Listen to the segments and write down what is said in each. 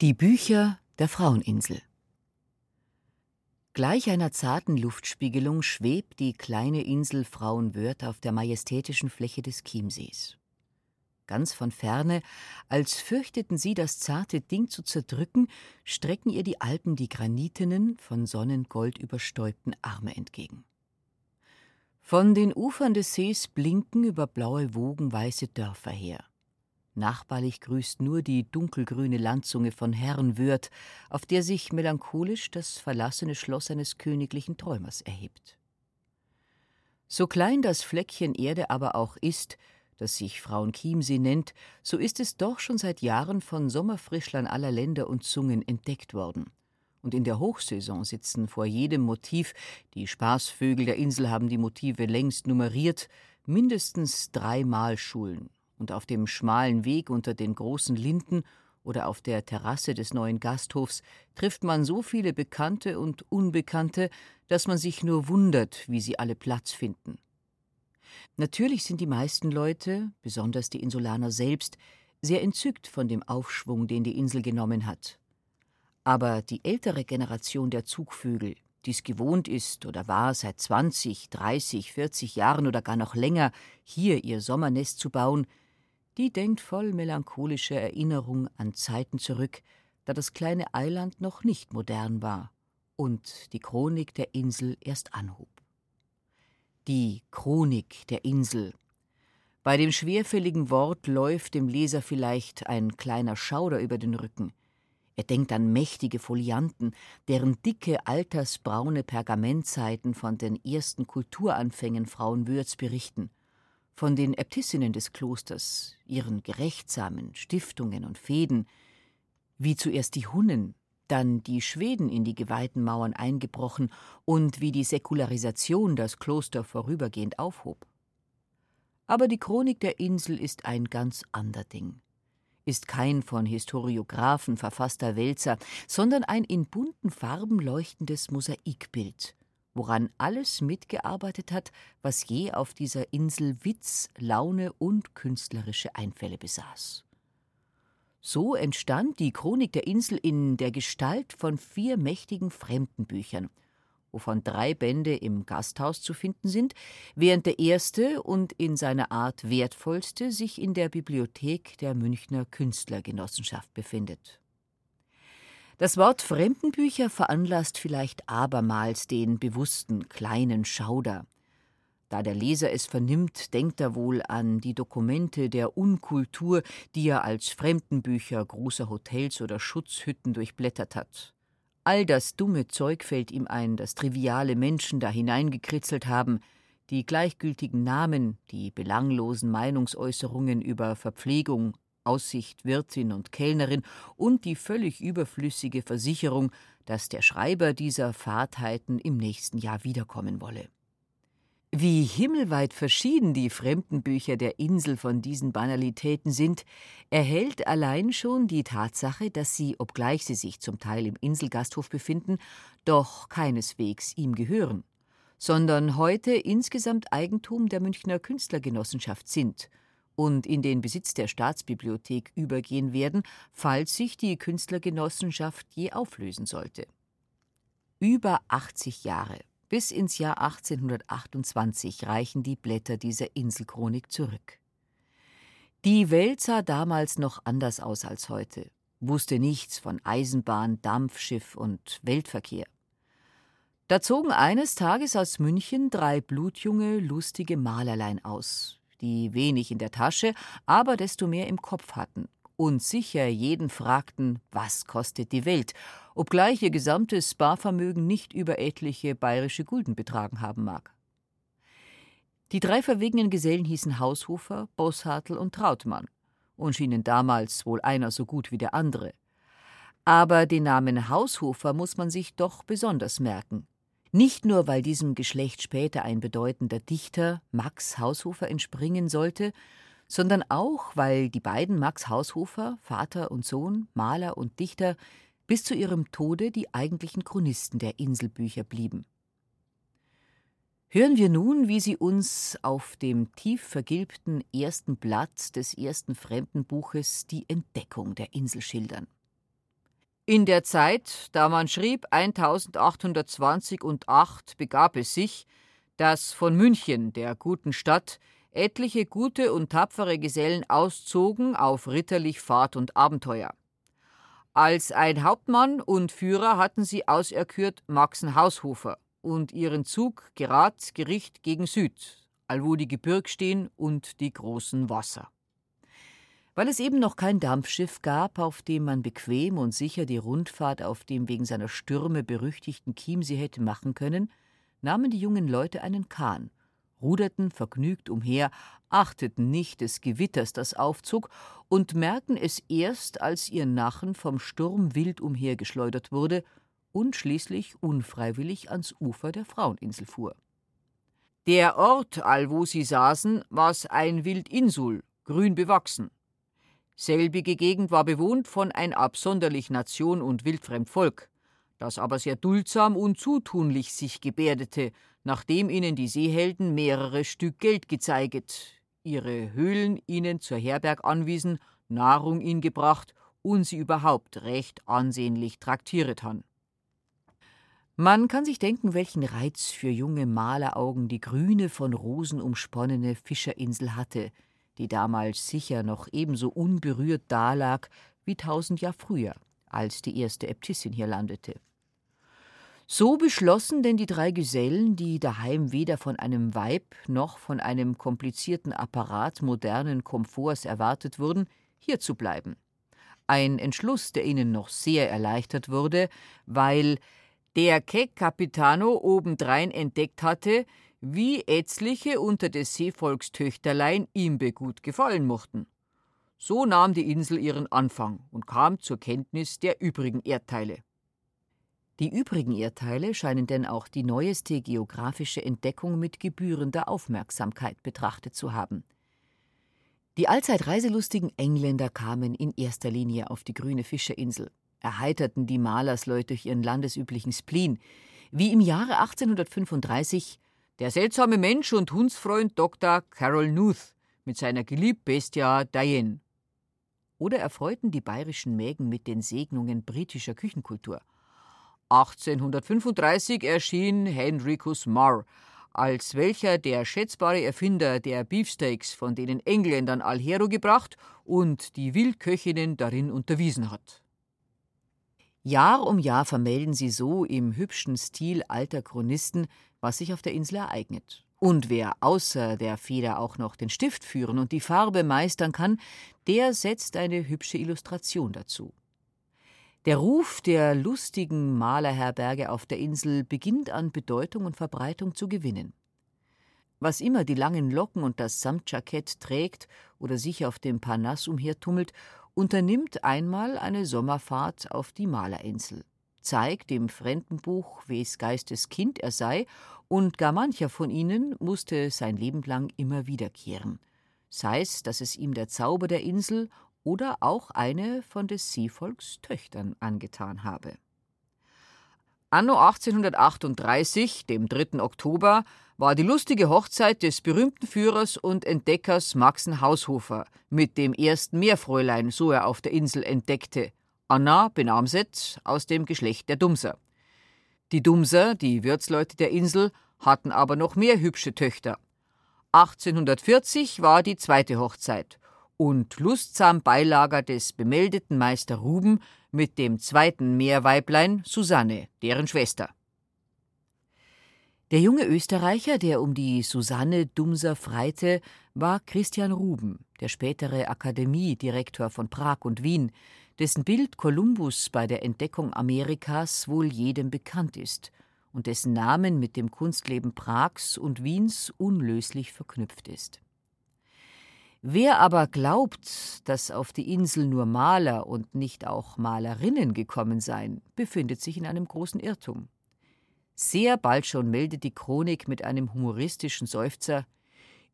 Die Bücher der Fraueninsel Gleich einer zarten Luftspiegelung schwebt die kleine Insel Frauenwörth auf der majestätischen Fläche des Chiemsees. Ganz von ferne, als fürchteten sie, das zarte Ding zu zerdrücken, strecken ihr die Alpen die granitenen, von Sonnengold überstäubten Arme entgegen. Von den Ufern des Sees blinken über blaue Wogen weiße Dörfer her. Nachbarlich grüßt nur die dunkelgrüne Landzunge von Herrenwürth, auf der sich melancholisch das verlassene Schloss eines königlichen Träumers erhebt. So klein das Fleckchen Erde aber auch ist, das sich Frauenchiemsee nennt, so ist es doch schon seit Jahren von Sommerfrischlern aller Länder und Zungen entdeckt worden. Und in der Hochsaison sitzen vor jedem Motiv, die Spaßvögel der Insel haben die Motive längst nummeriert, mindestens drei Malschulen und auf dem schmalen Weg unter den großen Linden oder auf der Terrasse des neuen Gasthofs trifft man so viele Bekannte und Unbekannte, dass man sich nur wundert, wie sie alle Platz finden. Natürlich sind die meisten Leute, besonders die Insulaner selbst, sehr entzückt von dem Aufschwung, den die Insel genommen hat. Aber die ältere Generation der Zugvögel, die es gewohnt ist oder war, seit 20, 30, 40 Jahren oder gar noch länger hier ihr Sommernest zu bauen, die denkt voll melancholischer Erinnerung an Zeiten zurück, da das kleine Eiland noch nicht modern war und die Chronik der Insel erst anhob. Die Chronik der Insel. Bei dem schwerfälligen Wort läuft dem Leser vielleicht ein kleiner Schauder über den Rücken. Er denkt an mächtige Folianten, deren dicke, altersbraune Pergamentseiten von den ersten Kulturanfängen Frauenwürths berichten von den Äbtissinnen des Klosters, ihren gerechtsamen Stiftungen und Fäden, wie zuerst die Hunnen, dann die Schweden in die geweihten Mauern eingebrochen und wie die Säkularisation das Kloster vorübergehend aufhob. Aber die Chronik der Insel ist ein ganz ander Ding, ist kein von Historiographen verfasster Wälzer, sondern ein in bunten Farben leuchtendes Mosaikbild, woran alles mitgearbeitet hat, was je auf dieser Insel Witz, Laune und künstlerische Einfälle besaß. So entstand die Chronik der Insel in der Gestalt von vier mächtigen Fremdenbüchern, wovon drei Bände im Gasthaus zu finden sind, während der erste und in seiner Art wertvollste sich in der Bibliothek der Münchner Künstlergenossenschaft befindet. Das Wort Fremdenbücher veranlasst vielleicht abermals den bewussten kleinen Schauder. Da der Leser es vernimmt, denkt er wohl an die Dokumente der Unkultur, die er als Fremdenbücher großer Hotels oder Schutzhütten durchblättert hat. All das dumme Zeug fällt ihm ein, das triviale Menschen da hineingekritzelt haben, die gleichgültigen Namen, die belanglosen Meinungsäußerungen über Verpflegung, Aussicht Wirtin und Kellnerin und die völlig überflüssige Versicherung, dass der Schreiber dieser Fahrtheiten im nächsten Jahr wiederkommen wolle. Wie himmelweit verschieden die Fremdenbücher der Insel von diesen Banalitäten sind, erhält allein schon die Tatsache, dass sie, obgleich sie sich zum Teil im Inselgasthof befinden, doch keineswegs ihm gehören, sondern heute insgesamt Eigentum der Münchner Künstlergenossenschaft sind und in den Besitz der Staatsbibliothek übergehen werden, falls sich die Künstlergenossenschaft je auflösen sollte. Über 80 Jahre, bis ins Jahr 1828 reichen die Blätter dieser Inselchronik zurück. Die Welt sah damals noch anders aus als heute, wusste nichts von Eisenbahn, Dampfschiff und Weltverkehr. Da zogen eines Tages aus München drei blutjunge, lustige Malerlein aus, die wenig in der Tasche, aber desto mehr im Kopf hatten und sicher jeden fragten, was kostet die Welt, obgleich ihr gesamtes Sparvermögen nicht über etliche bayerische Gulden betragen haben mag. Die drei verwegenen Gesellen hießen Haushofer, Bosshartl und Trautmann und schienen damals wohl einer so gut wie der andere. Aber den Namen Haushofer muss man sich doch besonders merken, nicht nur, weil diesem Geschlecht später ein bedeutender Dichter, Max Haushofer, entspringen sollte, sondern auch, weil die beiden Max Haushofer, Vater und Sohn, Maler und Dichter, bis zu ihrem Tode die eigentlichen Chronisten der Inselbücher blieben. Hören wir nun, wie sie uns auf dem tief vergilbten ersten Blatt des ersten Fremdenbuches die Entdeckung der Insel schildern. In der Zeit, da man schrieb 1820 und 8, begab es sich, dass von München, der guten Stadt, etliche gute und tapfere Gesellen auszogen auf ritterlich Fahrt und Abenteuer. Als ein Hauptmann und Führer hatten sie auserkürt Maxen Haushofer und ihren Zug gerad Gericht gegen Süd, allwo die Gebirg stehen und die großen Wasser. Weil es eben noch kein Dampfschiff gab, auf dem man bequem und sicher die Rundfahrt auf dem wegen seiner Stürme berüchtigten Chiemsee hätte machen können, nahmen die jungen Leute einen Kahn ruderten vergnügt umher, achteten nicht des Gewitters, das aufzog, und merkten es erst, als ihr Nachen vom Sturm wild umhergeschleudert wurde und schließlich unfreiwillig ans Ufer der Fraueninsel fuhr. Der Ort, allwo sie saßen, war's ein Wildinsul, grün bewachsen. Selbige Gegend war bewohnt von ein absonderlich Nation und wildfremd Volk, das aber sehr duldsam und zutunlich sich gebärdete nachdem ihnen die Seehelden mehrere Stück Geld gezeiget, ihre Höhlen ihnen zur Herberg anwiesen, Nahrung ihnen gebracht und sie überhaupt recht ansehnlich traktiert han. Man kann sich denken, welchen Reiz für junge Maleraugen die grüne, von Rosen umsponnene Fischerinsel hatte, die damals sicher noch ebenso unberührt dalag wie tausend Jahr früher, als die erste Äbtissin hier landete. So beschlossen denn die drei Gesellen, die daheim weder von einem Weib noch von einem komplizierten Apparat modernen Komforts erwartet wurden, hier zu bleiben. Ein Entschluss, der ihnen noch sehr erleichtert wurde, weil der Keck Capitano obendrein entdeckt hatte, wie etliche unter des Seevolks Töchterlein ihm begut gefallen mochten. So nahm die Insel ihren Anfang und kam zur Kenntnis der übrigen Erdteile. Die übrigen Erdteile scheinen denn auch die neueste geografische Entdeckung mit gebührender Aufmerksamkeit betrachtet zu haben. Die allzeit reiselustigen Engländer kamen in erster Linie auf die grüne Fischerinsel, erheiterten die Malersleute durch ihren landesüblichen Spleen, wie im Jahre 1835 der seltsame Mensch und Hundsfreund Dr. Carol Nuth mit seiner geliebten Bestia Diane. Oder erfreuten die bayerischen Mägen mit den Segnungen britischer Küchenkultur. 1835 erschien Henricus Marr, als welcher der schätzbare Erfinder der Beefsteaks von denen Engländern Alhero gebracht und die Wildköchinnen darin unterwiesen hat. Jahr um Jahr vermelden sie so im hübschen Stil alter Chronisten, was sich auf der Insel ereignet. Und wer außer der Feder auch noch den Stift führen und die Farbe meistern kann, der setzt eine hübsche Illustration dazu. Der Ruf der lustigen Malerherberge auf der Insel beginnt an Bedeutung und Verbreitung zu gewinnen. Was immer die langen Locken und das Samtjackett trägt oder sich auf dem Parnass umhertummelt, unternimmt einmal eine Sommerfahrt auf die Malerinsel, zeigt im Fremdenbuch, wes Geistes Kind er sei, und gar mancher von ihnen musste sein Leben lang immer wiederkehren. Sei's, dass es ihm der Zauber der Insel oder auch eine von des Seevolks Töchtern angetan habe. Anno 1838, dem 3. Oktober, war die lustige Hochzeit des berühmten Führers und Entdeckers Maxen Haushofer mit dem ersten Meerfräulein, so er auf der Insel entdeckte, Anna Benamset aus dem Geschlecht der Dumser. Die Dumser, die Wirtsleute der Insel, hatten aber noch mehr hübsche Töchter. 1840 war die zweite Hochzeit und lustsam Beilager des bemeldeten Meister Ruben mit dem zweiten Meerweiblein Susanne, deren Schwester. Der junge Österreicher, der um die Susanne Dumser freite, war Christian Ruben, der spätere Akademiedirektor von Prag und Wien, dessen Bild Kolumbus bei der Entdeckung Amerikas wohl jedem bekannt ist und dessen Namen mit dem Kunstleben Prags und Wiens unlöslich verknüpft ist. Wer aber glaubt, dass auf die Insel nur Maler und nicht auch Malerinnen gekommen seien, befindet sich in einem großen Irrtum. Sehr bald schon meldet die Chronik mit einem humoristischen Seufzer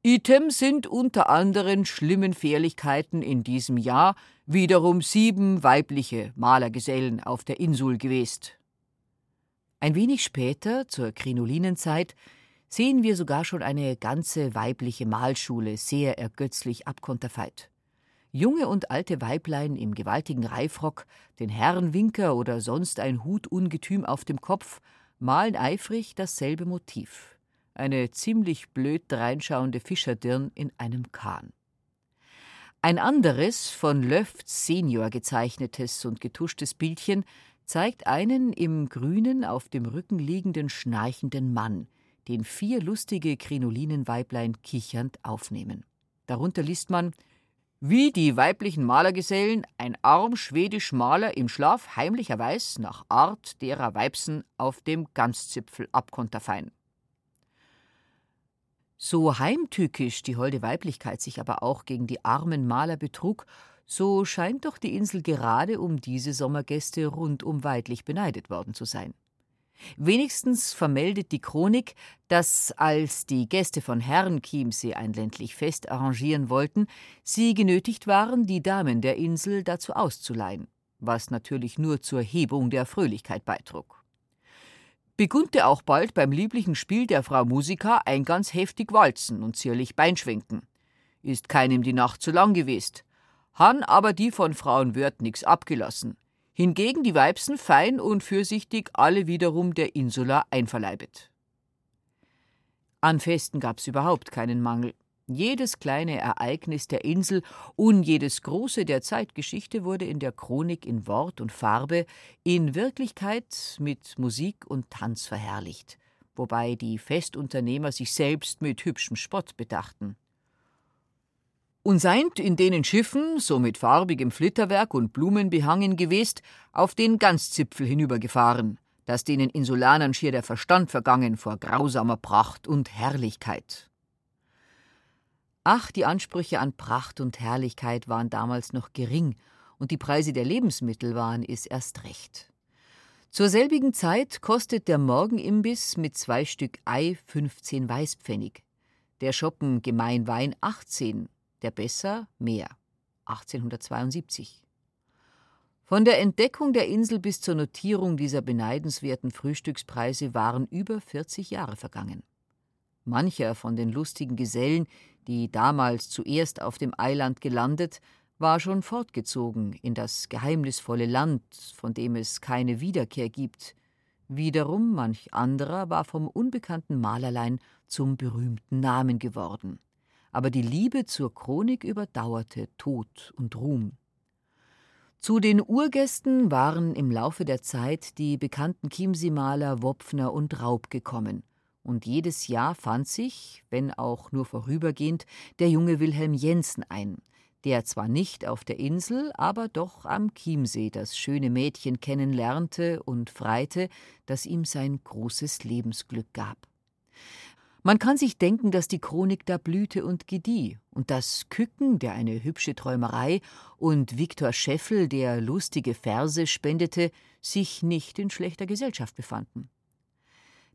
Item sind unter anderen schlimmen Fährlichkeiten in diesem Jahr wiederum sieben weibliche Malergesellen auf der Insel gewesen. Ein wenig später, zur Krinolinenzeit, sehen wir sogar schon eine ganze weibliche Malschule sehr ergötzlich abkonterfeit. Junge und alte Weiblein im gewaltigen Reifrock, den Herrenwinker oder sonst ein Hutungetüm auf dem Kopf, malen eifrig dasselbe Motiv. Eine ziemlich blöd dreinschauende Fischerdirn in einem Kahn. Ein anderes, von Löft Senior gezeichnetes und getuschtes Bildchen zeigt einen im Grünen auf dem Rücken liegenden schnarchenden Mann, den vier lustige Krinolinenweiblein kichernd aufnehmen. Darunter liest man wie die weiblichen Malergesellen ein arm schwedisch Maler im Schlaf heimlicherweise nach Art derer Weibsen auf dem Ganzzipfel abkonterfein. So heimtückisch die holde Weiblichkeit sich aber auch gegen die armen Maler betrug, so scheint doch die Insel gerade um diese Sommergäste rundum weidlich beneidet worden zu sein. Wenigstens vermeldet die Chronik, dass, als die Gäste von Herrenchiemsee ein ländlich Fest arrangieren wollten, sie genötigt waren, die Damen der Insel dazu auszuleihen, was natürlich nur zur Hebung der Fröhlichkeit beitrug. Begunnte auch bald beim lieblichen Spiel der Frau Musika ein ganz heftig Walzen und zierlich Beinschwenken. Ist keinem die Nacht zu lang gewesen. Han aber die von Frauen Wörth nix abgelassen hingegen die Weibsen fein und fürsichtig alle wiederum der Insula einverleibet. An Festen gab's überhaupt keinen Mangel. Jedes kleine Ereignis der Insel und jedes große der Zeitgeschichte wurde in der Chronik in Wort und Farbe, in Wirklichkeit mit Musik und Tanz verherrlicht, wobei die Festunternehmer sich selbst mit hübschem Spott bedachten und seint in denen Schiffen, so mit farbigem Flitterwerk und Blumen behangen gewesen, auf den Ganzzipfel hinübergefahren, dass denen Insulanern schier der Verstand vergangen vor grausamer Pracht und Herrlichkeit. Ach, die Ansprüche an Pracht und Herrlichkeit waren damals noch gering, und die Preise der Lebensmittel waren es erst recht. Zur selbigen Zeit kostet der Morgenimbiss mit zwei Stück Ei 15 Weißpfennig, der Schoppen Gemeinwein 18 der Besser mehr 1872. Von der Entdeckung der Insel bis zur Notierung dieser beneidenswerten Frühstückspreise waren über 40 Jahre vergangen. Mancher von den lustigen Gesellen, die damals zuerst auf dem Eiland gelandet, war schon fortgezogen in das geheimnisvolle Land, von dem es keine Wiederkehr gibt. Wiederum manch anderer war vom unbekannten Malerlein zum berühmten Namen geworden aber die Liebe zur Chronik überdauerte Tod und Ruhm. Zu den Urgästen waren im Laufe der Zeit die bekannten Chiemsee-Maler Wopfner und Raub gekommen, und jedes Jahr fand sich, wenn auch nur vorübergehend, der junge Wilhelm Jensen ein, der zwar nicht auf der Insel, aber doch am Chiemsee das schöne Mädchen kennenlernte und freite, das ihm sein großes Lebensglück gab. Man kann sich denken, dass die Chronik da blühte und gedieh, und dass Kücken, der eine hübsche Träumerei, und Viktor Scheffel, der lustige Verse spendete, sich nicht in schlechter Gesellschaft befanden.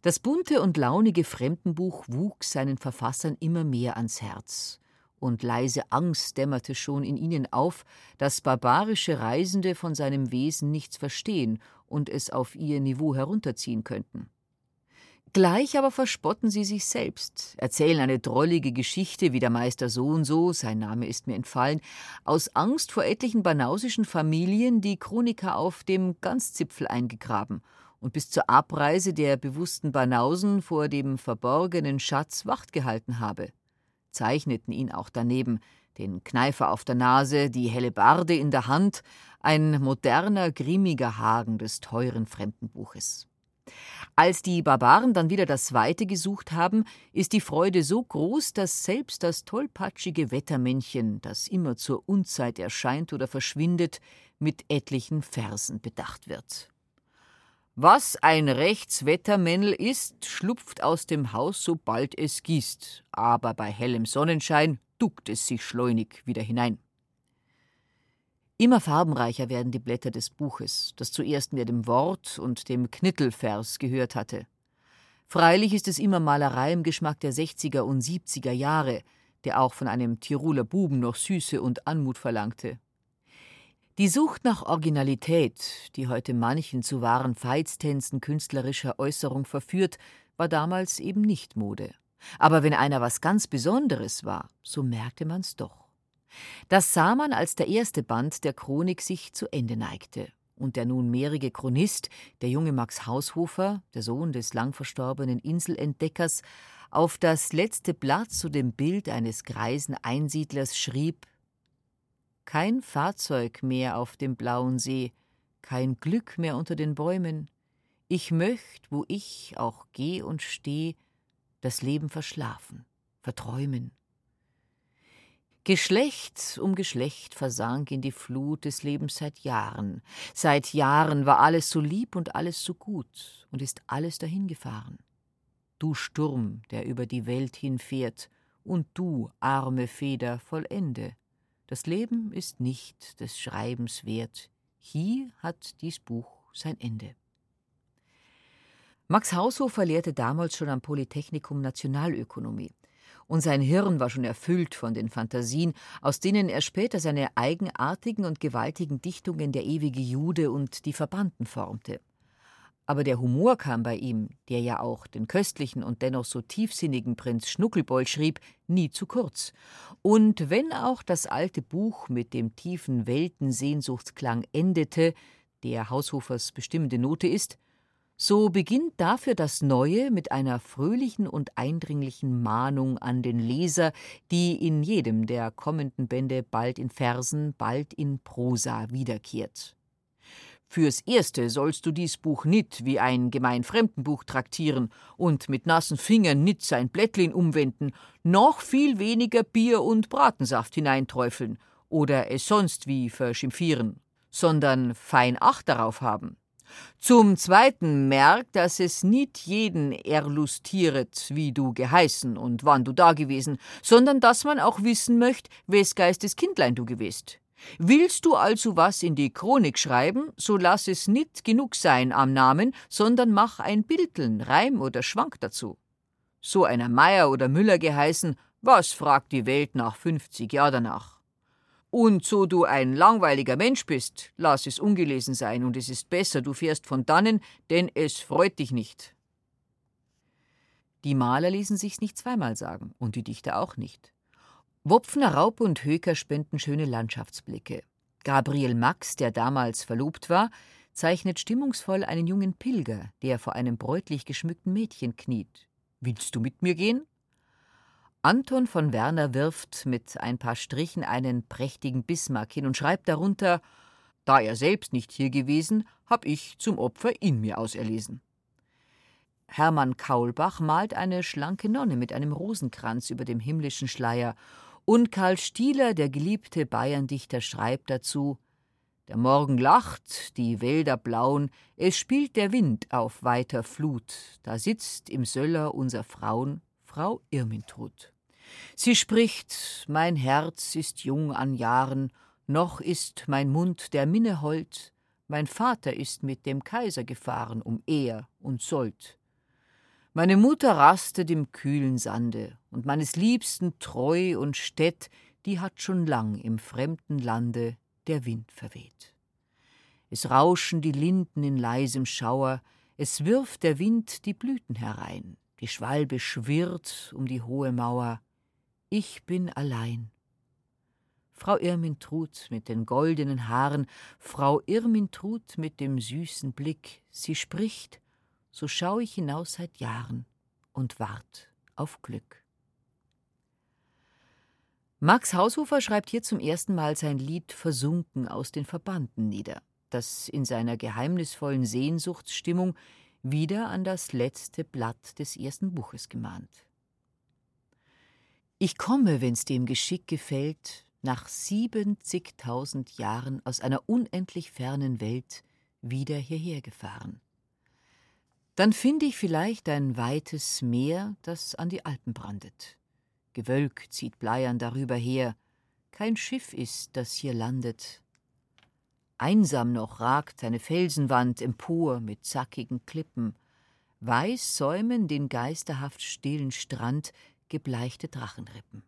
Das bunte und launige Fremdenbuch wuchs seinen Verfassern immer mehr ans Herz, und leise Angst dämmerte schon in ihnen auf, dass barbarische Reisende von seinem Wesen nichts verstehen und es auf ihr Niveau herunterziehen könnten. Gleich aber verspotten sie sich selbst, erzählen eine drollige Geschichte, wie der Meister so und so, sein Name ist mir entfallen, aus Angst vor etlichen banausischen Familien die Chroniker auf dem Ganzzipfel eingegraben und bis zur Abreise der bewussten Banausen vor dem verborgenen Schatz Wacht gehalten habe. Zeichneten ihn auch daneben, den Kneifer auf der Nase, die helle Barde in der Hand, ein moderner, grimmiger Hagen des teuren Fremdenbuches. Als die Barbaren dann wieder das Weite gesucht haben, ist die Freude so groß, dass selbst das tollpatschige Wettermännchen, das immer zur Unzeit erscheint oder verschwindet, mit etlichen Versen bedacht wird. Was ein Rechtswettermännl ist, schlupft aus dem Haus, sobald es gießt, aber bei hellem Sonnenschein duckt es sich schleunig wieder hinein. Immer farbenreicher werden die Blätter des Buches, das zuerst mir dem Wort und dem Knittelvers gehört hatte. Freilich ist es immer Malerei im Geschmack der 60er und 70er Jahre, der auch von einem Tiroler Buben noch Süße und Anmut verlangte. Die Sucht nach Originalität, die heute manchen zu wahren Veitstänzen künstlerischer Äußerung verführt, war damals eben nicht Mode. Aber wenn einer was ganz Besonderes war, so merkte man's doch. Das sah man, als der erste Band der Chronik sich zu Ende neigte und der nunmehrige Chronist, der junge Max Haushofer, der Sohn des lang verstorbenen Inselentdeckers, auf das letzte Blatt zu dem Bild eines greisen Einsiedlers schrieb Kein Fahrzeug mehr auf dem blauen See, kein Glück mehr unter den Bäumen. Ich möcht, wo ich auch geh und steh, das Leben verschlafen, verträumen. Geschlecht um Geschlecht versank in die Flut des Lebens seit Jahren. Seit Jahren war alles so lieb und alles so gut und ist alles dahingefahren. Du Sturm, der über die Welt hinfährt, und du, arme Feder, vollende. Das Leben ist nicht des Schreibens wert. Hier hat dies Buch sein Ende. Max Haushofer lehrte damals schon am Polytechnikum Nationalökonomie und sein Hirn war schon erfüllt von den Fantasien, aus denen er später seine eigenartigen und gewaltigen Dichtungen Der ewige Jude und Die Verbannten formte. Aber der Humor kam bei ihm, der ja auch den köstlichen und dennoch so tiefsinnigen Prinz Schnuckelbold schrieb, nie zu kurz. Und wenn auch das alte Buch mit dem tiefen Weltensehnsuchtsklang endete, der Haushofers bestimmende Note ist, so beginnt dafür das Neue mit einer fröhlichen und eindringlichen Mahnung an den Leser, die in jedem der kommenden Bände bald in Versen, bald in Prosa wiederkehrt. Fürs Erste sollst du dies Buch nit wie ein gemein Fremdenbuch traktieren und mit nassen Fingern nit sein Blättlin umwenden, noch viel weniger Bier und Bratensaft hineinträufeln oder es sonst wie verschimpfieren, sondern fein Acht darauf haben. Zum Zweiten merk, dass es nicht jeden erlustieret, wie du geheißen und wann du da gewesen, sondern dass man auch wissen möcht, wes Geistes Kindlein du gewest. Willst du also was in die Chronik schreiben, so lass es nit genug sein am Namen, sondern mach ein Bildteln, Reim oder Schwank dazu. So einer Meier oder Müller geheißen, was fragt die Welt nach fünfzig Jahr danach? Und so du ein langweiliger Mensch bist, lass es ungelesen sein, und es ist besser, du fährst von dannen, denn es freut dich nicht. Die Maler ließen sich's nicht zweimal sagen, und die Dichter auch nicht. Wopfner, Raub und Höker spenden schöne Landschaftsblicke. Gabriel Max, der damals verlobt war, zeichnet stimmungsvoll einen jungen Pilger, der vor einem bräutlich geschmückten Mädchen kniet. Willst du mit mir gehen? Anton von Werner wirft mit ein paar Strichen einen prächtigen Bismarck hin und schreibt darunter Da er selbst nicht hier gewesen, hab ich zum Opfer ihn mir auserlesen. Hermann Kaulbach malt eine schlanke Nonne mit einem Rosenkranz über dem himmlischen Schleier, und Karl Stieler, der geliebte Bayerndichter, schreibt dazu Der Morgen lacht, die Wälder blauen, es spielt der Wind auf weiter Flut, da sitzt im Söller unser Frauen Frau Irmintrud. Sie spricht, mein Herz ist jung an Jahren, noch ist mein Mund der Minne hold, mein Vater ist mit dem Kaiser gefahren um Ehr und Sold. Meine Mutter rastet im kühlen Sande, und meines Liebsten Treu und Stett, die hat schon lang im fremden Lande der Wind verweht. Es rauschen die Linden in leisem Schauer, es wirft der Wind die Blüten herein, die Schwalbe schwirrt um die hohe Mauer, ich bin allein. Frau Irmintrud mit den goldenen Haaren, Frau Irmintrud mit dem süßen Blick, sie spricht, so schau ich hinaus seit Jahren und wart auf Glück. Max Haushofer schreibt hier zum ersten Mal sein Lied Versunken aus den Verbanden nieder, das in seiner geheimnisvollen Sehnsuchtsstimmung wieder an das letzte Blatt des ersten Buches gemahnt. Ich komme, wenn's dem Geschick gefällt, nach siebenzigtausend Jahren aus einer unendlich fernen Welt wieder hierher gefahren. Dann finde ich vielleicht ein weites Meer, das an die Alpen brandet. Gewölk zieht bleiern darüber her, kein Schiff ist, das hier landet, Einsam noch ragt eine Felsenwand empor mit zackigen Klippen. Weiß säumen den geisterhaft stillen Strand gebleichte Drachenrippen.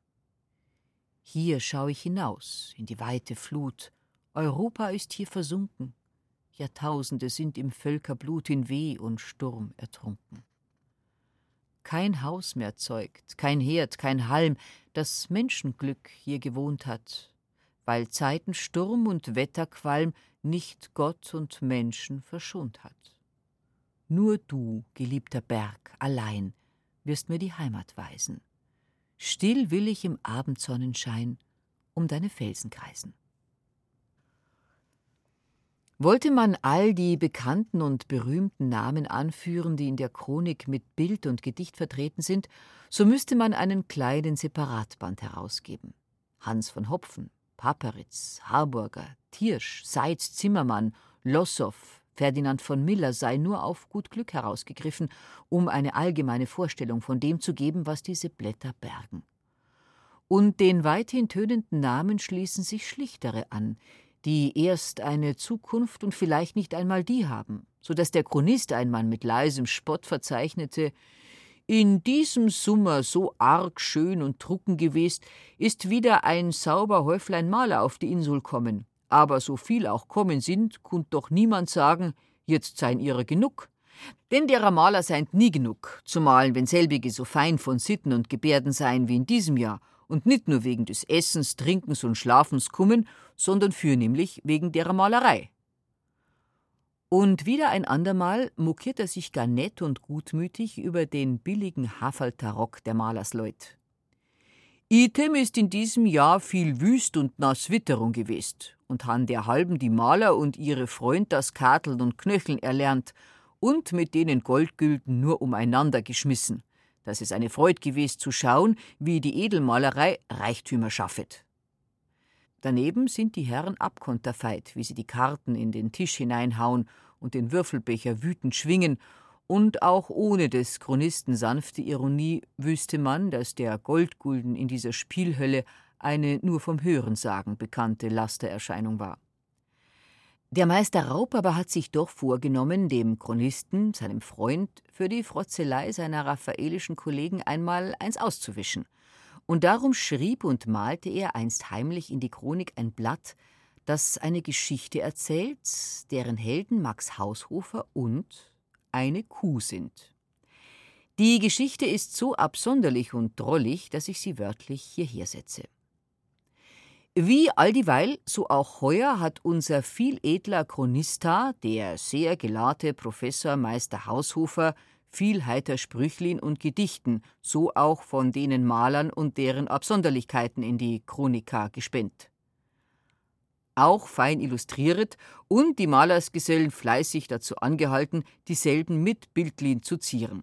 Hier schau ich hinaus in die weite Flut. Europa ist hier versunken. Jahrtausende sind im Völkerblut in Weh und Sturm ertrunken. Kein Haus mehr zeugt, kein Herd, kein Halm, das Menschenglück hier gewohnt hat, weil Zeitensturm und Wetterqualm nicht Gott und Menschen verschont hat. Nur du, geliebter Berg, allein, wirst mir die Heimat weisen. Still will ich im Abendsonnenschein um deine Felsen kreisen. Wollte man all die bekannten und berühmten Namen anführen, die in der Chronik mit Bild und Gedicht vertreten sind, so müsste man einen kleinen Separatband herausgeben. Hans von Hopfen, Paperitz, Harburger, Thiersch, Seitz, Zimmermann, Lossow, Ferdinand von Miller sei nur auf gut Glück herausgegriffen, um eine allgemeine Vorstellung von dem zu geben, was diese Blätter bergen. Und den weithin tönenden Namen schließen sich schlichtere an, die erst eine Zukunft und vielleicht nicht einmal die haben, so dass der Chronist einmal mit leisem Spott verzeichnete in diesem Sommer so arg schön und trucken gewesen, ist wieder ein sauber Häuflein Maler auf die Insel kommen. Aber so viel auch kommen sind, kunt doch niemand sagen, jetzt seien ihrer genug. Denn derer Maler seien nie genug, zumal wenn selbige so fein von Sitten und Gebärden seien wie in diesem Jahr und nicht nur wegen des Essens, Trinkens und Schlafens kommen, sondern fürnehmlich wegen derer Malerei. Und wieder ein andermal mokiert er sich gar nett und gutmütig über den billigen Haferltarock der Malersleut. Item ist in diesem Jahr viel Wüst und nass Witterung gewesen und han derhalben die Maler und ihre Freund das Karteln und Knöcheln erlernt und mit denen Goldgülden nur umeinander geschmissen, dass es eine Freud gewesen zu schauen, wie die Edelmalerei Reichtümer schaffet. Daneben sind die Herren abkonterfeit, wie sie die Karten in den Tisch hineinhauen und den Würfelbecher wütend schwingen, und auch ohne des Chronisten sanfte Ironie wüsste man, dass der Goldgulden in dieser Spielhölle eine nur vom Hörensagen bekannte Lastererscheinung war. Der Meister Raub aber hat sich doch vorgenommen, dem Chronisten, seinem Freund, für die Frotzelei seiner raffaelischen Kollegen einmal eins auszuwischen. Und darum schrieb und malte er einst heimlich in die Chronik ein Blatt, das eine Geschichte erzählt, deren Helden Max Haushofer und eine Kuh sind. Die Geschichte ist so absonderlich und drollig, dass ich sie wörtlich hierher setze. Wie alldieweil, so auch heuer hat unser viel edler Chronista, der sehr gelahrte Professor Meister Haushofer, viel heiter Sprüchlin und Gedichten, so auch von denen Malern und deren Absonderlichkeiten in die Chronika gespennt. Auch fein illustriert und die Malersgesellen fleißig dazu angehalten, dieselben mit Bildlin zu zieren.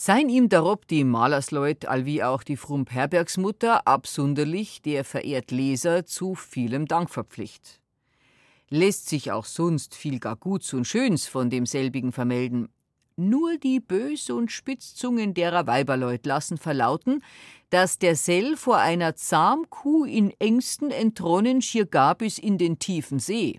Seien ihm darob die Malersleut, allwie auch die Frump Herbergsmutter, absunderlich der verehrt Leser zu vielem Dank verpflicht. Lässt sich auch sonst viel gar Guts und Schöns von demselbigen vermelden. Nur die Bös- und Spitzzungen derer Weiberleut lassen verlauten, dass der Sell vor einer Zahmkuh in Ängsten entronnen schier gar bis in den tiefen See.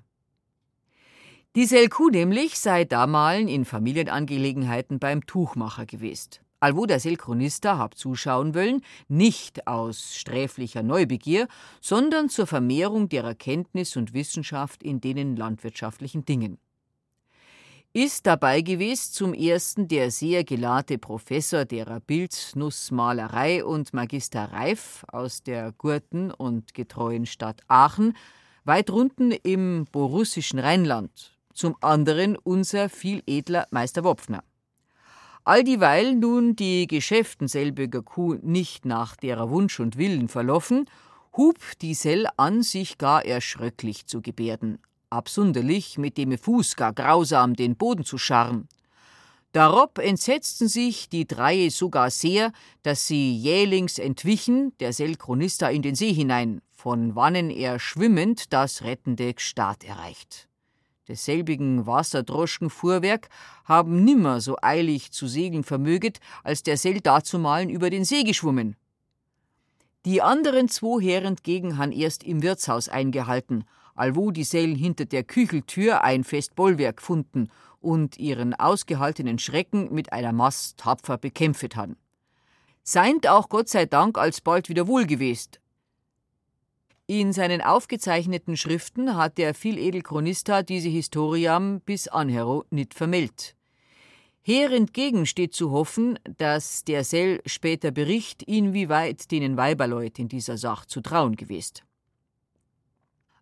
Die Selku nämlich sei damalen in Familienangelegenheiten beim Tuchmacher gewesen. Allwo der Selchronista hab zuschauen wollen, nicht aus sträflicher Neubegier, sondern zur Vermehrung der Erkenntnis und Wissenschaft in denen landwirtschaftlichen Dingen. Ist dabei gewesen zum ersten der sehr gelahrte Professor derer Bildnussmalerei und Magister Reif aus der gurten und getreuen Stadt Aachen, weit drunten im borussischen Rheinland, zum anderen unser viel edler Meister Wopfner. All dieweil nun die Geschäften selbiger Kuh nicht nach derer Wunsch und Willen verloffen, hub diesel an sich gar erschröcklich zu gebärden, absunderlich mit dem Fuß gar grausam den Boden zu scharren. Darob entsetzten sich die Dreie sogar sehr, dass sie jählings entwichen, der Chronista in den See hinein, von wannen er schwimmend das rettende Gstaad erreicht desselbigen Wasserdroschkenfuhrwerk haben nimmer so eilig zu segeln vermöget, als der Sell dazumalen über den See geschwommen. Die anderen zwei Herren entgegen han erst im Wirtshaus eingehalten, allwo die Sell hinter der Kücheltür ein fest Bollwerk gefunden und ihren ausgehaltenen Schrecken mit einer Mass tapfer bekämpft han. Seint auch Gott sei Dank alsbald wieder wohl gewesen, in seinen aufgezeichneten Schriften hat der Vieledelchronista diese Historiam bis anhero nicht vermeldt. Her entgegen steht zu hoffen, dass der Sell später Bericht, inwieweit denen Weiberleut in dieser Sache zu trauen gewesen.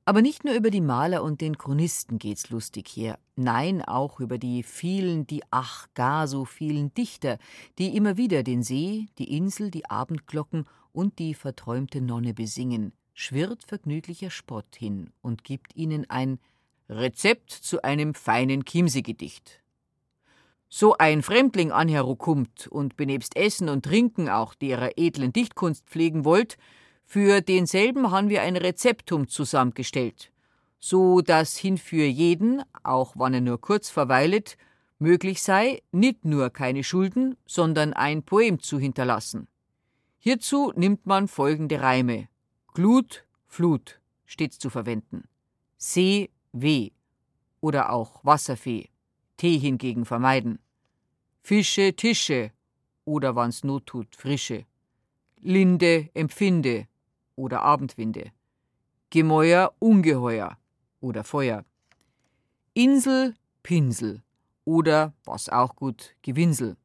Aber nicht nur über die Maler und den Chronisten geht's lustig her. Nein, auch über die vielen, die ach gar so vielen Dichter, die immer wieder den See, die Insel, die Abendglocken und die verträumte Nonne besingen, schwirrt vergnüglicher Spott hin und gibt ihnen ein Rezept zu einem feinen Chiemsee-Gedicht. So ein Fremdling anherukommt und benebst Essen und Trinken auch derer edlen Dichtkunst pflegen wollt, für denselben haben wir ein Rezeptum zusammengestellt, so dass hinfür jeden, auch wann er nur kurz verweilet, möglich sei, nicht nur keine Schulden, sondern ein Poem zu hinterlassen. Hierzu nimmt man folgende Reime: Glut, Flut stets zu verwenden. See, Weh oder auch Wasserfee, Tee hingegen vermeiden. Fische, Tische oder wann's not tut, Frische. Linde, Empfinde oder Abendwinde. Gemäuer, Ungeheuer oder Feuer. Insel, Pinsel oder, was auch gut, Gewinsel.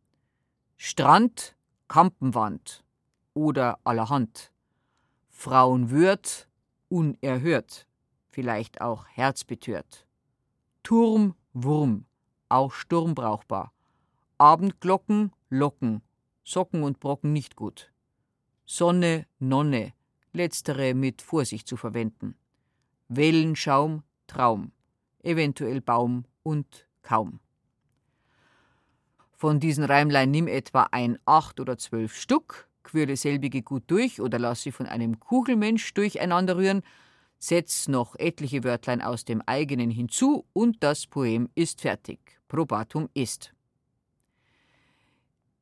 Strand, Kampenwand oder allerhand. Frauenwürt, unerhört, vielleicht auch herzbetört. Turm, Wurm, auch Sturm brauchbar. Abendglocken, Locken, Socken und Brocken nicht gut. Sonne, Nonne, letztere mit Vorsicht zu verwenden. Wellenschaum, Traum, eventuell Baum und kaum. Von diesen Reimlein nimm etwa ein acht oder zwölf Stück, quirle selbige gut durch oder lass sie von einem Kugelmensch durcheinander rühren, setz noch etliche Wörtlein aus dem eigenen hinzu und das Poem ist fertig. Probatum ist.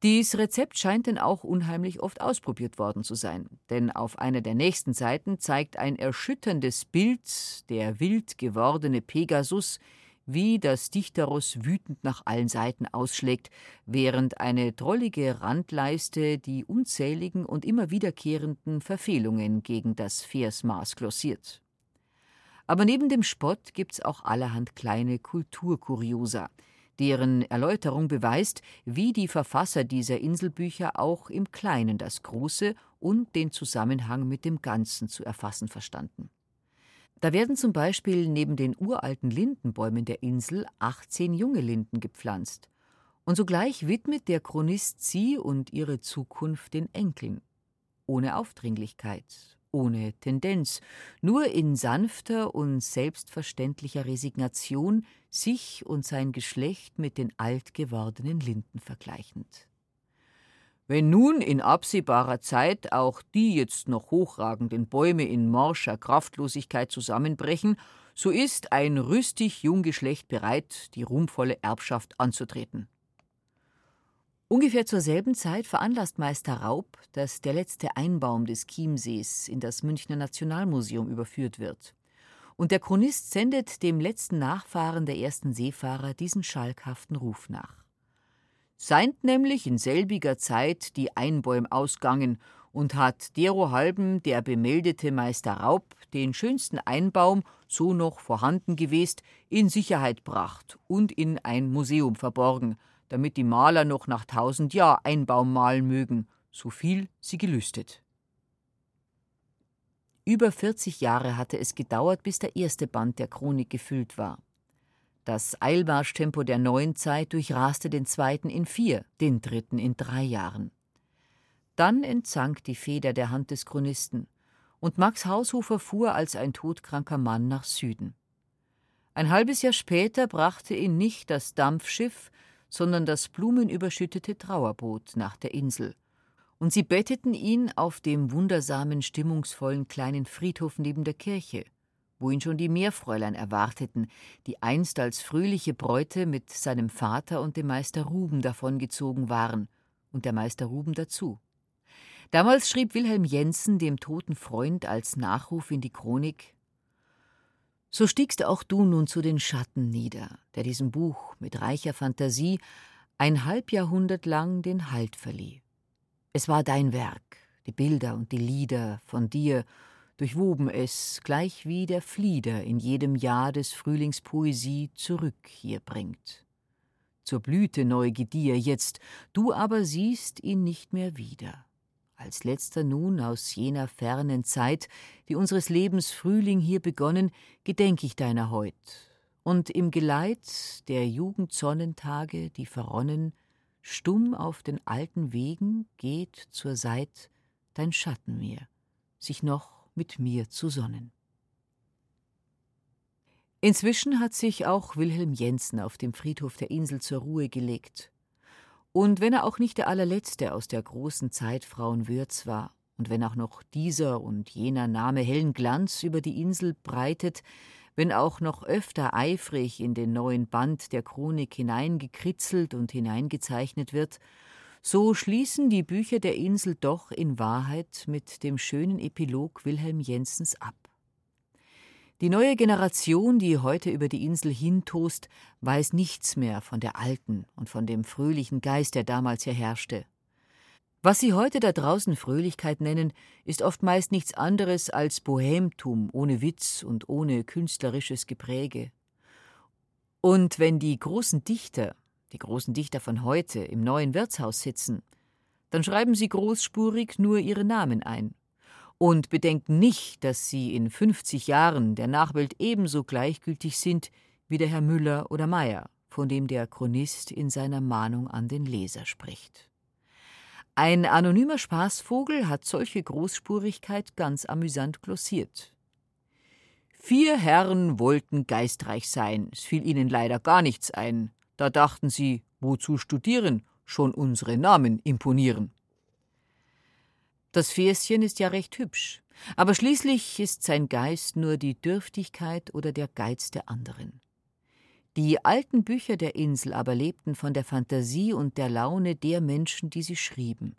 Dies Rezept scheint denn auch unheimlich oft ausprobiert worden zu sein, denn auf einer der nächsten Seiten zeigt ein erschütterndes Bild der wild gewordene Pegasus, wie das Dichterus wütend nach allen Seiten ausschlägt, während eine drollige Randleiste die unzähligen und immer wiederkehrenden Verfehlungen gegen das Versmaß glossiert. Aber neben dem Spott gibt's auch allerhand kleine Kulturkuriosa – deren Erläuterung beweist, wie die Verfasser dieser Inselbücher auch im Kleinen das Große und den Zusammenhang mit dem Ganzen zu erfassen verstanden. Da werden zum Beispiel neben den uralten Lindenbäumen der Insel 18 junge Linden gepflanzt. Und sogleich widmet der Chronist sie und ihre Zukunft den Enkeln. Ohne Aufdringlichkeit, ohne Tendenz, nur in sanfter und selbstverständlicher Resignation sich und sein Geschlecht mit den alt gewordenen Linden vergleichend. Wenn nun in absehbarer Zeit auch die jetzt noch hochragenden Bäume in morscher Kraftlosigkeit zusammenbrechen, so ist ein rüstig Junggeschlecht bereit, die ruhmvolle Erbschaft anzutreten. Ungefähr zur selben Zeit veranlasst Meister Raub, dass der letzte Einbaum des Chiemsees in das Münchner Nationalmuseum überführt wird. Und der Chronist sendet dem letzten Nachfahren der ersten Seefahrer diesen schalkhaften Ruf nach. Seint nämlich in selbiger Zeit die Einbäum ausgangen und hat derohalben der bemeldete Meister Raub den schönsten Einbaum, so noch vorhanden gewesen, in Sicherheit bracht und in ein Museum verborgen – damit die Maler noch nach tausend Jahr Einbaum malen mögen, so viel sie gelüstet. Über 40 Jahre hatte es gedauert, bis der erste Band der Chronik gefüllt war. Das Eilmarschtempo der neuen Zeit durchraste den zweiten in vier, den dritten in drei Jahren. Dann entzank die Feder der Hand des Chronisten, und Max Haushofer fuhr als ein todkranker Mann nach Süden. Ein halbes Jahr später brachte ihn nicht das Dampfschiff, sondern das blumenüberschüttete Trauerboot nach der Insel. Und sie betteten ihn auf dem wundersamen, stimmungsvollen kleinen Friedhof neben der Kirche, wo ihn schon die Meerfräulein erwarteten, die einst als fröhliche Bräute mit seinem Vater und dem Meister Ruben davongezogen waren, und der Meister Ruben dazu. Damals schrieb Wilhelm Jensen dem toten Freund als Nachruf in die Chronik so stiegst auch du nun zu den Schatten nieder, der diesem Buch mit reicher Fantasie ein Halbjahrhundert lang den Halt verlieh. Es war dein Werk, die Bilder und die Lieder von dir durchwoben es, gleich wie der Flieder in jedem Jahr des Frühlings Poesie zurück hier bringt. Zur Blüte neu gedieh jetzt, du aber siehst ihn nicht mehr wieder. als letzter nun aus jener fernen Zeit, die unseres Lebens Frühling hier begonnen, gedenk ich deiner heut. Und im Geleit der Jugendsonnentage, die verronnen, stumm auf den alten Wegen geht zur Seit dein Schatten mir, sich noch mit mir zu sonnen. Inzwischen hat sich auch Wilhelm Jensen auf dem Friedhof der Insel zur Ruhe gelegt. Und wenn er auch nicht der allerletzte aus der großen Zeit Frauenwürz war, und wenn auch noch dieser und jener Name hellen Glanz über die Insel breitet, wenn auch noch öfter eifrig in den neuen Band der Chronik hineingekritzelt und hineingezeichnet wird, so schließen die Bücher der Insel doch in Wahrheit mit dem schönen Epilog Wilhelm Jensens ab. Die neue Generation, die heute über die Insel hintost, weiß nichts mehr von der alten und von dem fröhlichen Geist, der damals hier herrschte. Was sie heute da draußen Fröhlichkeit nennen, ist oft meist nichts anderes als Bohemtum ohne Witz und ohne künstlerisches Gepräge. Und wenn die großen Dichter, die großen Dichter von heute, im neuen Wirtshaus sitzen, dann schreiben sie großspurig nur ihre Namen ein und bedenken nicht, dass sie in 50 Jahren der Nachwelt ebenso gleichgültig sind wie der Herr Müller oder Meyer, von dem der Chronist in seiner Mahnung an den Leser spricht. Ein anonymer Spaßvogel hat solche Großspurigkeit ganz amüsant glossiert. Vier Herren wollten geistreich sein, es fiel ihnen leider gar nichts ein. Da dachten sie, wozu studieren, schon unsere Namen imponieren. Das Fäschen ist ja recht hübsch, aber schließlich ist sein Geist nur die Dürftigkeit oder der Geiz der anderen. Die alten Bücher der Insel aber lebten von der Fantasie und der Laune der Menschen, die sie schrieben.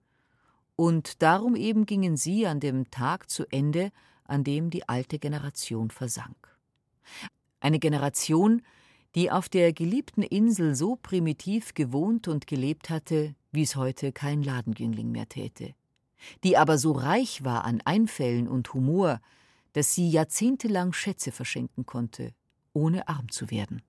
Und darum eben gingen sie an dem Tag zu Ende, an dem die alte Generation versank. Eine Generation, die auf der geliebten Insel so primitiv gewohnt und gelebt hatte, wie es heute kein Ladengüngling mehr täte die aber so reich war an Einfällen und Humor, dass sie jahrzehntelang Schätze verschenken konnte, ohne arm zu werden.